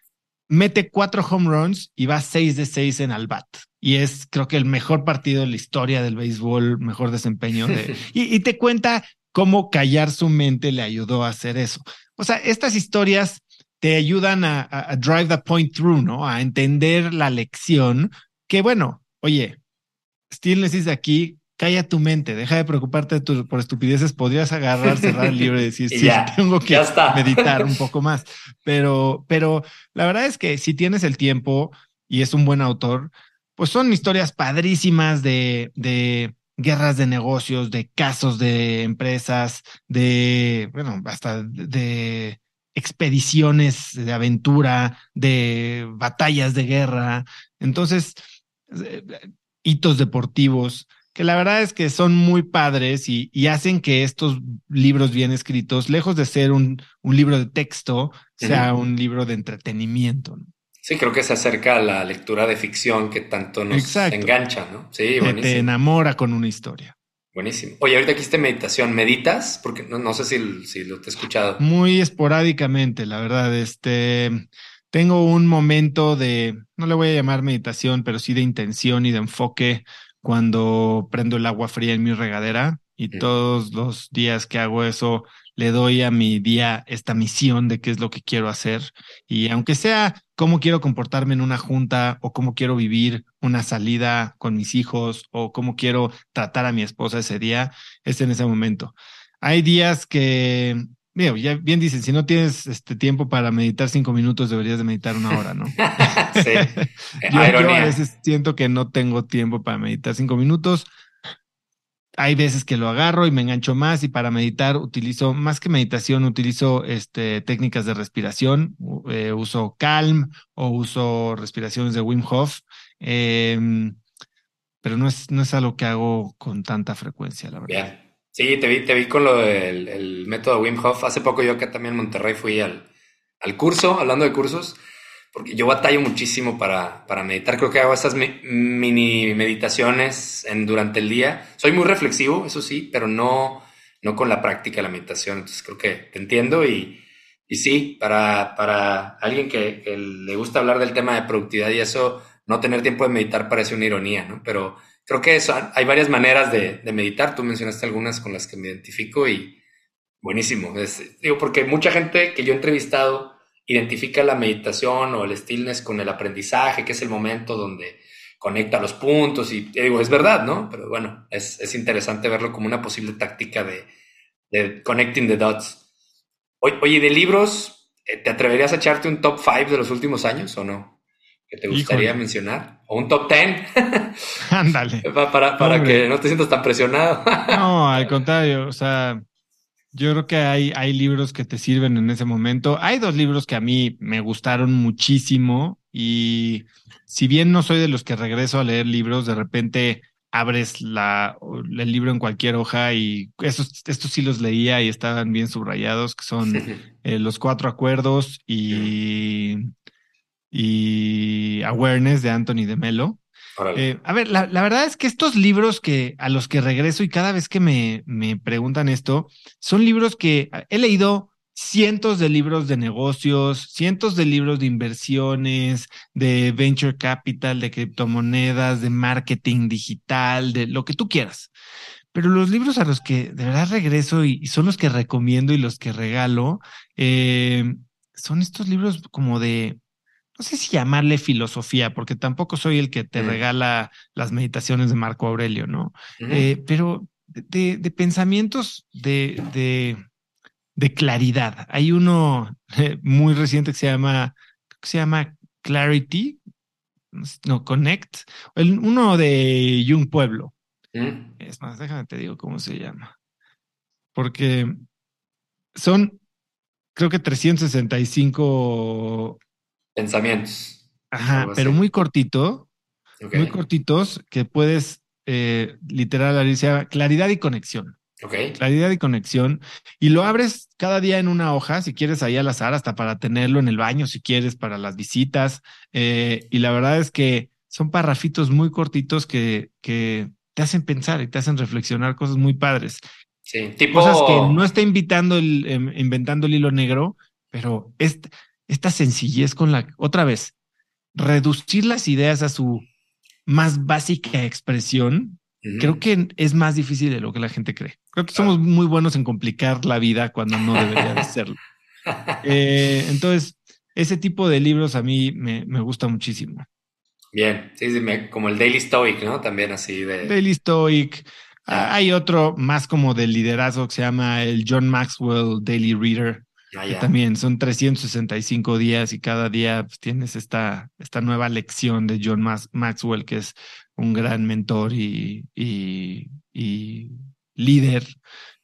mete cuatro home runs y va seis de seis en al bat y es creo que el mejor partido de la historia del béisbol, mejor desempeño de, [LAUGHS] y, te cuenta cómo callar su mente le ayudó a hacer eso. O sea, estas historias te ayudan a, drive the point through, ¿no? A entender la lección que, bueno, oye, Stillness de aquí, calla tu mente, deja de preocuparte por estupideces, podrías agarrar, cerrar el libro y decir, sí, [LAUGHS] tengo que meditar un poco [LAUGHS] más. Pero, pero la verdad es que si tienes el tiempo y es un buen autor, pues son historias padrísimas de, de guerras de negocios, de casos de empresas, de, bueno, hasta de expediciones de aventura, de batallas de guerra. Entonces, eh, hitos deportivos, que la verdad es que son muy padres y, y, hacen que estos libros bien escritos, lejos de ser un, un libro de texto, sea un libro de entretenimiento. ¿no? Sí, creo que se acerca a la lectura de ficción que tanto nos engancha, ¿no? Sí, buenísimo. Te enamora con una historia. Buenísimo. Oye, ahorita aquí está meditación. ¿Meditas? Porque no, sé si, si, lo te he escuchado. Muy esporádicamente, la verdad. Este, tengo un momento de, no le voy a llamar meditación, pero sí de intención y de enfoque cuando prendo el agua fría en mi regadera y todos los días que hago eso le doy a mi día esta misión de qué es lo que quiero hacer. Y aunque sea cómo quiero comportarme en una junta o cómo quiero vivir una salida con mis hijos o cómo quiero tratar a mi esposa ese día, es en ese momento. Hay días que, bien, ya bien dicen, si no tienes este tiempo para meditar cinco minutos, deberías de meditar una hora, ¿no? [LAUGHS] sí. [LAUGHS] yo a veces siento que no tengo tiempo para meditar cinco minutos hay veces que lo agarro y me engancho más y para meditar utilizo, más que meditación, utilizo este, técnicas de respiración, eh, uso Calm o uso respiraciones de Wim Hof, em, pero no es, no es algo que hago con tanta frecuencia, la verdad. Sí, te vi, te vi con lo del el método Wim Hof. Hace poco yo acá también en Monterrey fui al, al curso, hablando de cursos, porque yo batallo muchísimo para, para meditar. Creo que hago esas mini meditaciones en, durante el día. Soy muy reflexivo, eso sí, pero no, no con la práctica de la meditación. Entonces creo que te entiendo y, y sí, para, para alguien que, le gusta hablar del tema de productividad y eso, no tener tiempo de meditar parece una ironía, ¿no? Pero creo que eso, hay varias maneras de, de meditar. Tú mencionaste algunas con las que me identifico y buenísimo. digo, porque mucha gente que yo he entrevistado identifica la meditación o el stillness con el aprendizaje, que es el momento donde conecta los puntos y digo, es verdad, ¿no? Pero bueno, es, interesante verlo como una posible táctica de, de connecting the dots. Oye, de libros, eh, ¿te atreverías a echarte un top 5 de los últimos años o no? ¿Que te gustaría mencionar? ¿O un top 10? [LAUGHS] Ándale. [LAUGHS] para, para que no te sientas tan presionado. [LAUGHS] no, al contrario, o sea, yo creo que hay, hay libros que te sirven en ese momento. Hay dos libros que a mí me gustaron muchísimo y si bien no soy de los que regreso a leer libros, de repente abres la, el libro en cualquier hoja y estos, estos sí los leía y estaban bien subrayados, que son eh, Los Cuatro Acuerdos y, y Awareness de Anthony de Melo. Eh, a ver, la, verdad es que estos libros que a los que regreso y cada vez que me, me preguntan esto, son libros que he leído cientos de libros de negocios, cientos de libros de inversiones, de venture capital, de criptomonedas, de marketing digital, de lo que tú quieras. Pero los libros a los que de verdad regreso y, son los que recomiendo y los que regalo, eh, son estos libros como de, no sé si llamarle filosofía, porque tampoco soy el que te mm. regala las meditaciones de Marco Aurelio, ¿no? Eh, pero de, de pensamientos de, de de claridad. Hay uno eh, muy reciente que se llama, que se llama Clarity, no, Connect, el, uno de Young Pueblo. Mm. Es más, déjame te digo cómo se llama. Porque son, creo que 365 pensamientos. Ajá, pero muy cortito, muy cortitos que puedes eh, literal abrir, claridad y conexión. Claridad y conexión. Y lo abres cada día en una hoja, si quieres ahí al azar, hasta para tenerlo en el baño, si quieres, para las visitas. Eh, y la verdad es que son parrafitos muy cortitos que, que te hacen pensar y te hacen reflexionar cosas muy padres. Sí, tipo... Cosas que no está invitando el, em, inventando el hilo negro, pero esta, esta sencillez con la, otra vez, reducir las ideas a su más básica expresión Creo que es más difícil de lo que la gente cree. Creo que somos muy buenos en complicar la vida cuando no debería de serlo. [LAUGHS] Eh, entonces, ese tipo de libros a mí me, me gusta muchísimo. Bien, sí, como el Daily Stoic, ¿no? También así de... Daily Stoic. Ah, hay otro más como de liderazgo que se llama el John Maxwell Daily Reader. Que también son 365 días y cada día pues, tienes esta, esta nueva lección de John Maxwell, que es un gran mentor y, y, líder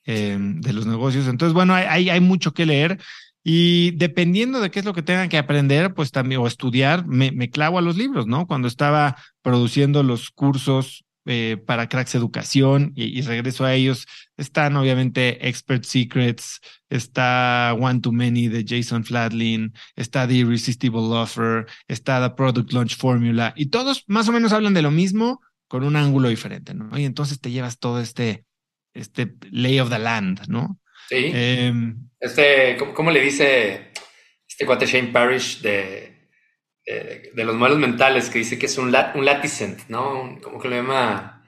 em, de los negocios. Entonces, bueno, hay, hay mucho que leer. Y dependiendo de qué es lo que tengan que aprender, pues también, o estudiar, me, me clavo a los libros, ¿no? Cuando estaba produciendo los cursos eh, para Cracks Educación y, regreso a ellos. Están obviamente Expert Secrets, está One to Many de Jason Flatlin, está The Irresistible Offer, está The Product Launch Formula y todos más o menos hablan de lo mismo con un ángulo diferente, ¿no? Y entonces te llevas todo este, este lay of the land, ¿no? Sí. Em, este, ¿cómo, le dice este cuate Shane Parrish de de, los modelos mentales que dice que es un, un laticent, ¿no? como que lo llama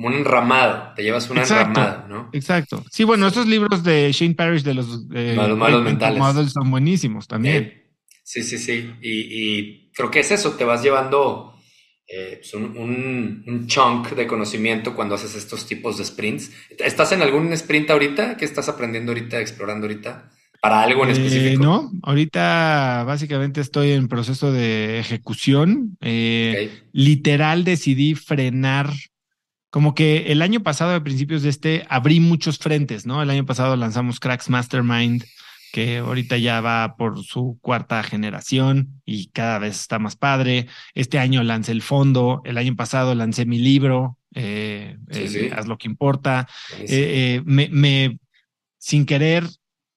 como un enramado, te llevas un enramado, ¿no? Exacto. Sí, bueno, esos libros de Shane Parrish de los, eh, modelos mentales son buenísimos también. Sí, sí, sí. Y, creo que es eso, te vas llevando eh, pues, un, un, chunk de conocimiento cuando haces estos tipos de sprints. ¿Estás en algún sprint ahorita? ¿Qué estás aprendiendo ahorita, explorando ahorita? Para algo en eh, específico? no, ahorita básicamente estoy en proceso de ejecución. Eh, literal decidí frenar. Como que el año pasado, a principios de este, abrí muchos frentes, ¿no? El año pasado lanzamos Cracks Mastermind, que ahorita ya va por su cuarta generación y cada vez está más padre. Este año lancé el fondo, el año pasado lancé mi libro, eh, Haz lo que importa. me, me, sin querer,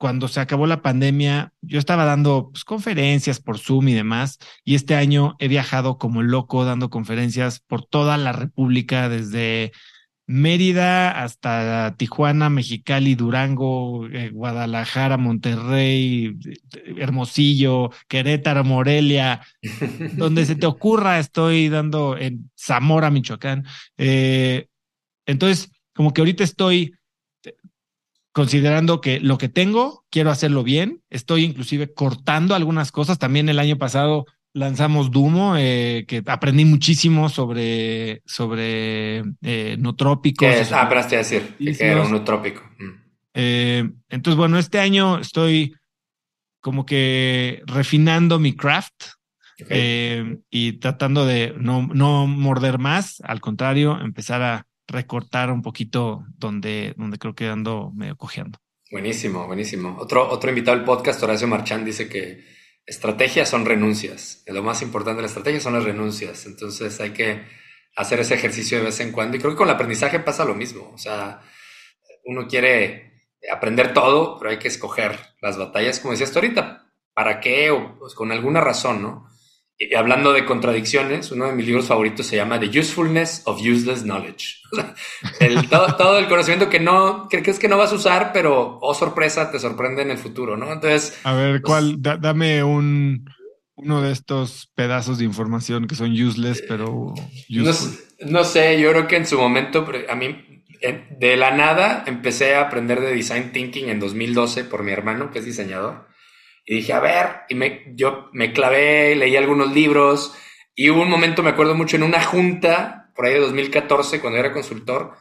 cuando se acabó la pandemia, yo estaba dando pues, conferencias por Zoom y demás, y este año he viajado como loco dando conferencias por toda la República, desde Mérida hasta Tijuana, Mexicali, Durango, eh, Guadalajara, Monterrey, Hermosillo, Querétaro, Morelia, [LAUGHS] donde se te ocurra, estoy dando en Zamora, Michoacán. Eh, entonces, como que ahorita estoy considerando que lo que tengo, quiero hacerlo bien. Estoy inclusive cortando algunas cosas. También el año pasado lanzamos Dumo, eh, que aprendí muchísimo sobre, sobre eh, notrópicos. Ah, pero te decir que era un notrópico. Mm. Eh, entonces, bueno, este año estoy como que refinando mi craft eh, y tratando de no, no morder más, al contrario, empezar a recortar un poquito donde, donde creo que ando medio cojeando. Buenísimo, buenísimo. Otro, otro invitado al podcast, Horacio Marchán, dice que estrategias son renuncias. Lo más importante de la estrategia son las renuncias. Entonces hay que hacer ese ejercicio de vez en cuando. Y creo que con el aprendizaje pasa lo mismo. O sea, uno quiere aprender todo, pero hay que escoger las batallas, como decías tú ahorita, ¿para qué? O pues, con alguna razón, ¿no? Y hablando de contradicciones, uno de mis libros favoritos se llama The Usefulness of Useless Knowledge. [LAUGHS] el, todo, el conocimiento que no que crees que no vas a usar, pero oh sorpresa, te sorprende en el futuro, ¿no? Entonces. A ver, pues ¿cuál? dame un uno de estos pedazos de información que son useless, pero no, no, sé, yo creo que en su momento, a mí, de la nada, empecé a aprender de design thinking en 2012 por mi hermano, que es diseñador. Y dije, a ver, y me, yo me clavé, leí algunos libros y hubo un momento, me acuerdo mucho, en una junta, por ahí de 2014, cuando era consultor,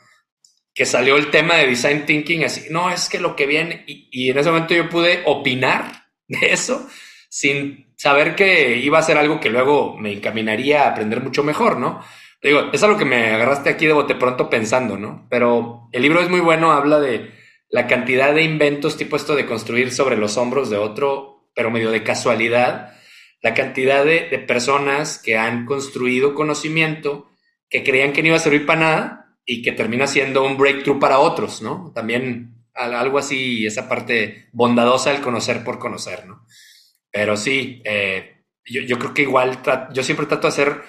que salió el tema de design thinking, así, no, es que lo que viene, y, y en ese momento yo pude opinar de eso sin saber que iba a ser algo que luego me encaminaría a aprender mucho mejor, ¿no? Digo, es algo que me agarraste aquí de bote pronto pensando, ¿no? Pero el libro es muy bueno, habla de la cantidad de inventos tipo esto de construir sobre los hombros de otro pero medio de casualidad, la cantidad de, personas que han construido conocimiento que creían que no iba a servir para nada y que termina siendo un breakthrough para otros, ¿no? También algo así, esa parte bondadosa del conocer por conocer, ¿no? Pero sí, eh, yo, creo que igual, yo siempre trato de hacer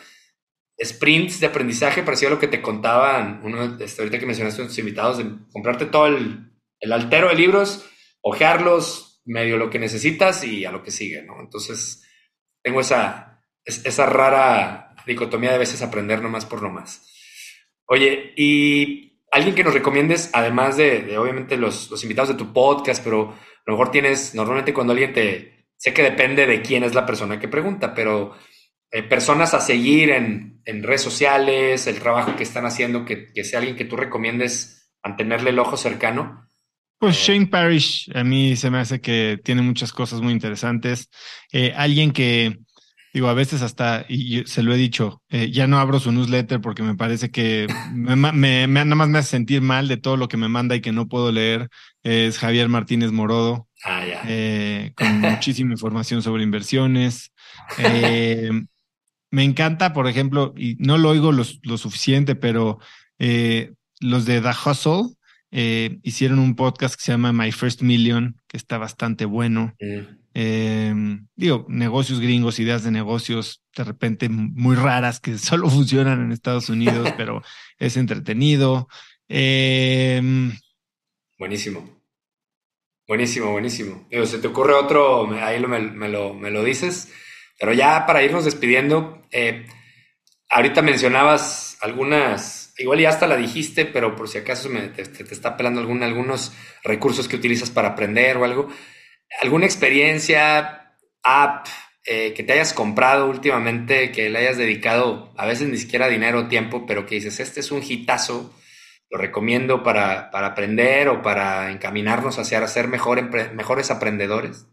sprints de aprendizaje, parecido a lo que te contaban, uno, este, ahorita que mencionaste a tus invitados, de comprarte todo el, el altero de libros, ojearlos, medio lo que necesitas y a lo que sigue, ¿no? Entonces, tengo esa, esa rara dicotomía de veces aprender nomás por nomás. Oye, y alguien que nos recomiendes, además de, obviamente los, invitados de tu podcast, pero a lo mejor tienes, normalmente cuando alguien te, sé que depende de quién es la persona que pregunta, pero eh, personas a seguir en, en, redes sociales, el trabajo que están haciendo, que, que sea alguien que tú recomiendes mantenerle el ojo cercano. Pues eh, Shane Parrish a mí se me hace que tiene muchas cosas muy interesantes. Eh, alguien que, digo, a veces hasta, y se lo he dicho, eh, ya no abro su newsletter porque me parece que [LAUGHS] me, me, nada más me hace sentir mal de todo lo que me manda y que no puedo leer. Es Javier Martínez Morodo, ah, con [LAUGHS] muchísima información sobre inversiones. me encanta, por ejemplo, y no lo oigo lo, lo suficiente, pero los de The Hustle eh, hicieron un podcast que se llama My First Million, que está bastante bueno. Em, digo, negocios gringos, ideas de negocios de repente muy raras que [LAUGHS] solo funcionan en Estados Unidos, [LAUGHS] pero es entretenido. Em, buenísimo. Buenísimo, buenísimo. Digo, ¿se te ocurre otro? Ahí lo, me, lo, me, lo, dices. Pero ya para irnos despidiendo, eh, ahorita mencionabas algunas igual ya hasta la dijiste, pero por si acaso me, te, está pelando algún, algunos recursos que utilizas para aprender o algo. ¿Alguna experiencia, app eh, que te hayas comprado últimamente, que le hayas dedicado a veces ni siquiera dinero o tiempo, pero que dices, este es un hitazo, lo recomiendo para, para aprender o para encaminarnos hacia ser mejor, mejores aprendedores?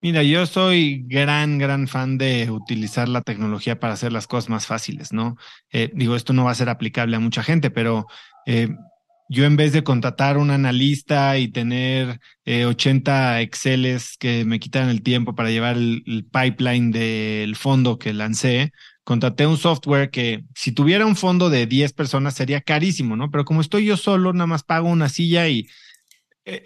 Mira, yo soy gran, gran fan de utilizar la tecnología para hacer las cosas más fáciles, ¿no? Eh, digo, esto no va a ser aplicable a mucha gente, pero eh, yo en vez de contratar un analista y tener 80 eh, Exceles que me quitaran el tiempo para llevar el, pipeline del fondo que lancé, contraté un software que si tuviera un fondo de 10 personas sería carísimo, ¿no? Pero como estoy yo solo, nada más pago una silla y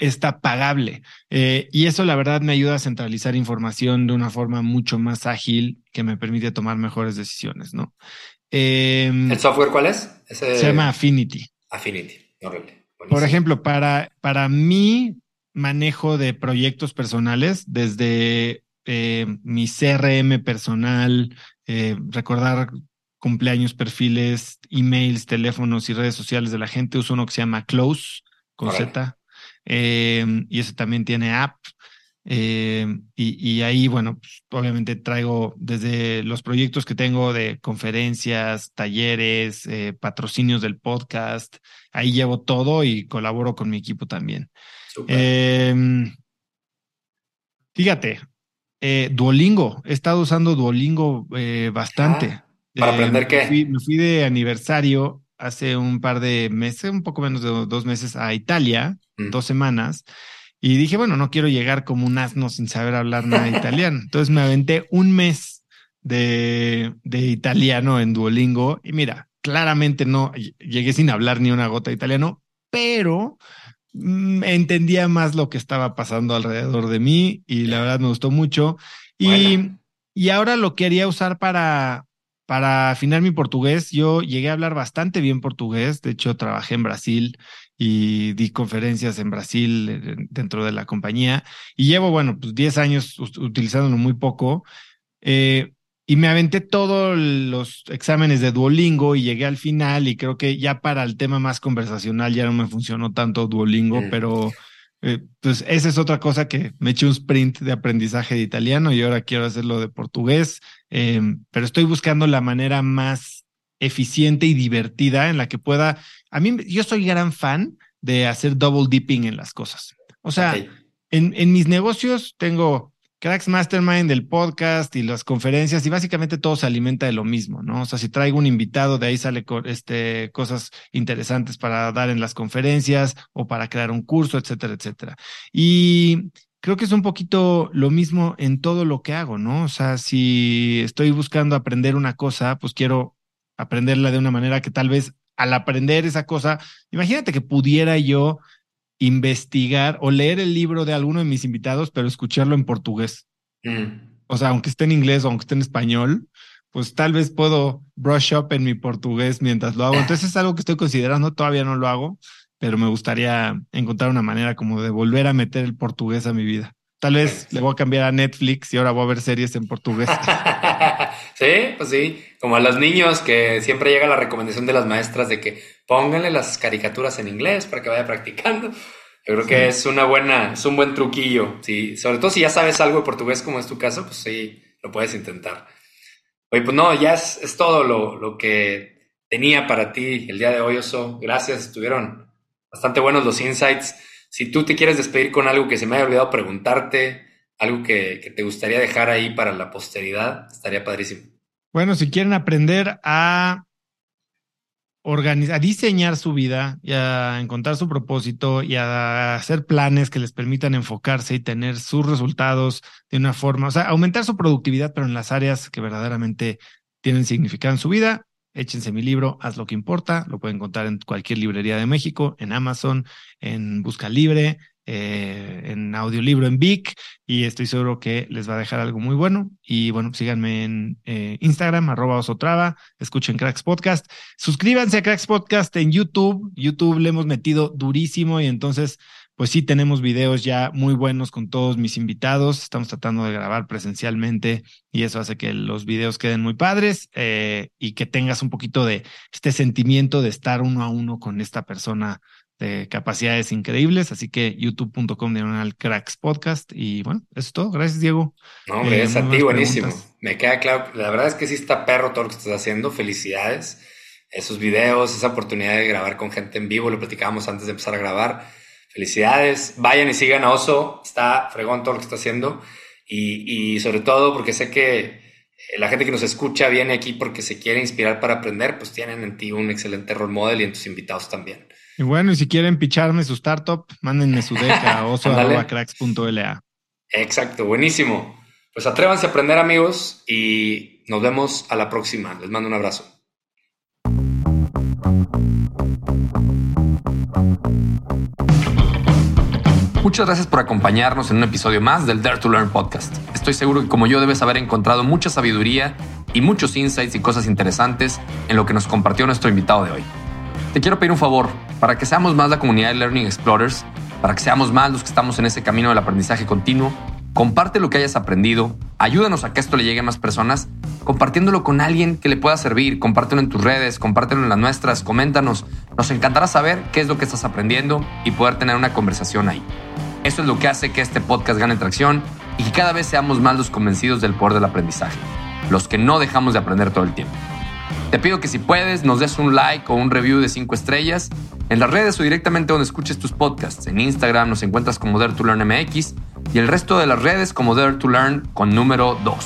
está pagable. Eh, y eso la verdad me ayuda a centralizar información de una forma mucho más ágil que me permite tomar mejores decisiones, ¿no? Em, ¿El software cuál es? Se llama Affinity. Affinity, Por ejemplo, para, para mi manejo de proyectos personales, desde eh, mi CRM personal, eh, recordar cumpleaños, perfiles, emails, teléfonos y redes sociales de la gente, uso uno que se llama Close, con Z, Em, y ese también tiene app. Em, y, ahí, bueno, pues, obviamente traigo desde los proyectos que tengo de conferencias, talleres, eh, patrocinios del podcast, ahí llevo todo y colaboro con mi equipo también. Em, fíjate, eh, Duolingo, he estado usando Duolingo eh, bastante. Ah, ¿Para aprender qué? me fui de aniversario hace un par de meses, un poco menos de dos meses, a Italia Mm. dos semanas. Y dije, bueno, no quiero llegar como un asno sin saber hablar nada italiano. [LAUGHS] Entonces me aventé un mes de, de italiano en Duolingo. Y mira, claramente no llegué sin hablar ni una gota de italiano, pero mm, entendía más lo que estaba pasando alrededor de mí y la verdad me gustó mucho. Y y ahora lo quería usar para, para afinar mi portugués. Yo llegué a hablar bastante bien portugués. De hecho, trabajé en Brasil y di conferencias en Brasil dentro de la compañía. Y llevo, bueno, pues 10 años utilizándolo muy poco. Eh, y me aventé todos los exámenes de Duolingo y llegué al final y creo que ya para el tema más conversacional ya no me funcionó tanto Duolingo, mm. pero eh, pues esa es otra cosa que me eché un sprint de aprendizaje de italiano y ahora quiero hacerlo de portugués, em, pero estoy buscando la manera más eficiente y divertida en la que pueda, a mí yo soy gran fan de hacer double dipping en las cosas. O sea, en, en mis negocios tengo Cracks Mastermind, el podcast y las conferencias, y básicamente todo se alimenta de lo mismo, ¿no? O sea, si traigo un invitado, de ahí sale este, cosas interesantes para dar en las conferencias o para crear un curso, etcétera, etcétera. Y creo que es un poquito lo mismo en todo lo que hago, ¿no? O sea, si estoy buscando aprender una cosa, pues quiero aprenderla de una manera que tal vez al aprender esa cosa, imagínate que pudiera yo investigar o leer el libro de alguno de mis invitados, pero escucharlo en portugués. Mm. O sea, aunque esté en inglés o aunque esté en español, pues tal vez puedo brush up en mi portugués mientras lo hago. Entonces es algo que estoy considerando, todavía no lo hago, pero me gustaría encontrar una manera como de volver a meter el portugués a mi vida. Tal vez le voy a cambiar a Netflix y ahora voy a ver series en portugués. [LAUGHS] sí, pues sí, como a los niños que siempre llega la recomendación de las maestras de que pónganle las caricaturas en inglés para que vaya practicando. Yo creo que es una buena, es un buen truquillo. Sí, sobre todo si ya sabes algo de portugués, como es tu caso, pues sí, lo puedes intentar. Oye, pues no, ya es, es todo lo, lo, que tenía para ti el día de hoy, Oso. Gracias, estuvieron bastante buenos los insights. Si tú te quieres despedir con algo que se me haya olvidado preguntarte, algo que, que te gustaría dejar ahí para la posteridad, estaría padrísimo. Bueno, si quieren aprender a organizar, a diseñar su vida y a encontrar su propósito y a hacer planes que les permitan enfocarse y tener sus resultados de una forma, o sea, aumentar su productividad, pero en las áreas que verdaderamente tienen significado en su vida. Échense mi libro, Haz lo que importa. Lo pueden encontrar en cualquier librería de México, en Amazon, en Busca Libre, eh, en audiolibro en Vic y estoy seguro que les va a dejar algo muy bueno. Y bueno, síganme en eh, Instagram, arroba osotrava, escuchen Cracks Podcast, suscríbanse a Cracks Podcast en YouTube. YouTube le hemos metido durísimo y entonces, pues sí, tenemos videos ya muy buenos con todos mis invitados. Estamos tratando de grabar presencialmente y eso hace que los videos queden muy padres eh, y que tengas un poquito de este sentimiento de estar uno a uno con esta persona de capacidades increíbles, así que youtube.com diagonal cracks podcast y bueno, eso es todo. Gracias, Diego. No, hombre, eh, es a ti, buenísimo. Me queda claro, la verdad es que sí está perro todo lo que estás haciendo, felicidades. Esos videos, esa oportunidad de grabar con gente en vivo, lo platicábamos antes de empezar a grabar. Felicidades, vayan y sigan a Oso, está fregón todo lo que está haciendo y, y sobre todo porque sé que eh, la gente que nos escucha viene aquí porque se quiere inspirar para aprender, pues tienen en ti un excelente role model y en tus invitados también. Y bueno, y si quieren picharme su startup, mándenme su deck a [LAUGHS] oso.cracks.la. Exacto, buenísimo. Pues atrévanse a aprender, amigos, y nos vemos a la próxima. Les mando un abrazo. Muchas gracias por acompañarnos en un episodio más del Dare to Learn podcast. Estoy seguro que como yo debes haber encontrado mucha sabiduría y muchos insights y cosas interesantes en lo que nos compartió nuestro invitado de hoy. Te quiero pedir un favor, para que seamos más la comunidad de Learning Explorers, para que seamos más los que estamos en ese camino del aprendizaje continuo, comparte lo que hayas aprendido, ayúdanos a que esto le llegue a más personas, compartiéndolo con alguien que le pueda servir, compártelo en tus redes, compártelo en las nuestras, coméntanos, nos encantará saber qué es lo que estás aprendiendo y poder tener una conversación ahí. Eso es lo que hace que este podcast gane tracción y que cada vez seamos más los convencidos del poder del aprendizaje, los que no dejamos de aprender todo el tiempo. Te pido que si puedes nos des un like o un review de 5 estrellas en las redes o directamente donde escuches tus podcasts. En Instagram nos encuentras como Dare to Learn MX y el resto de las redes como Dare to Learn con número 2.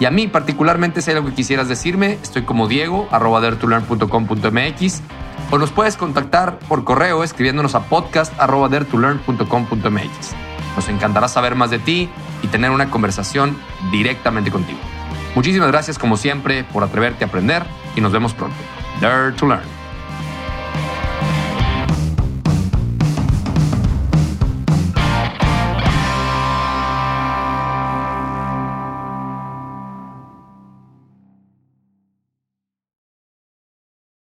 Y a mí particularmente si hay algo que quisieras decirme, estoy como Diego, arroba daretolearn.com.mx o nos puedes contactar por correo escribiéndonos a podcast arroba Nos encantará saber más de ti y tener una conversación directamente contigo. Muchísimas gracias como siempre por atreverte a aprender y nos vemos pronto. Dare to Learn.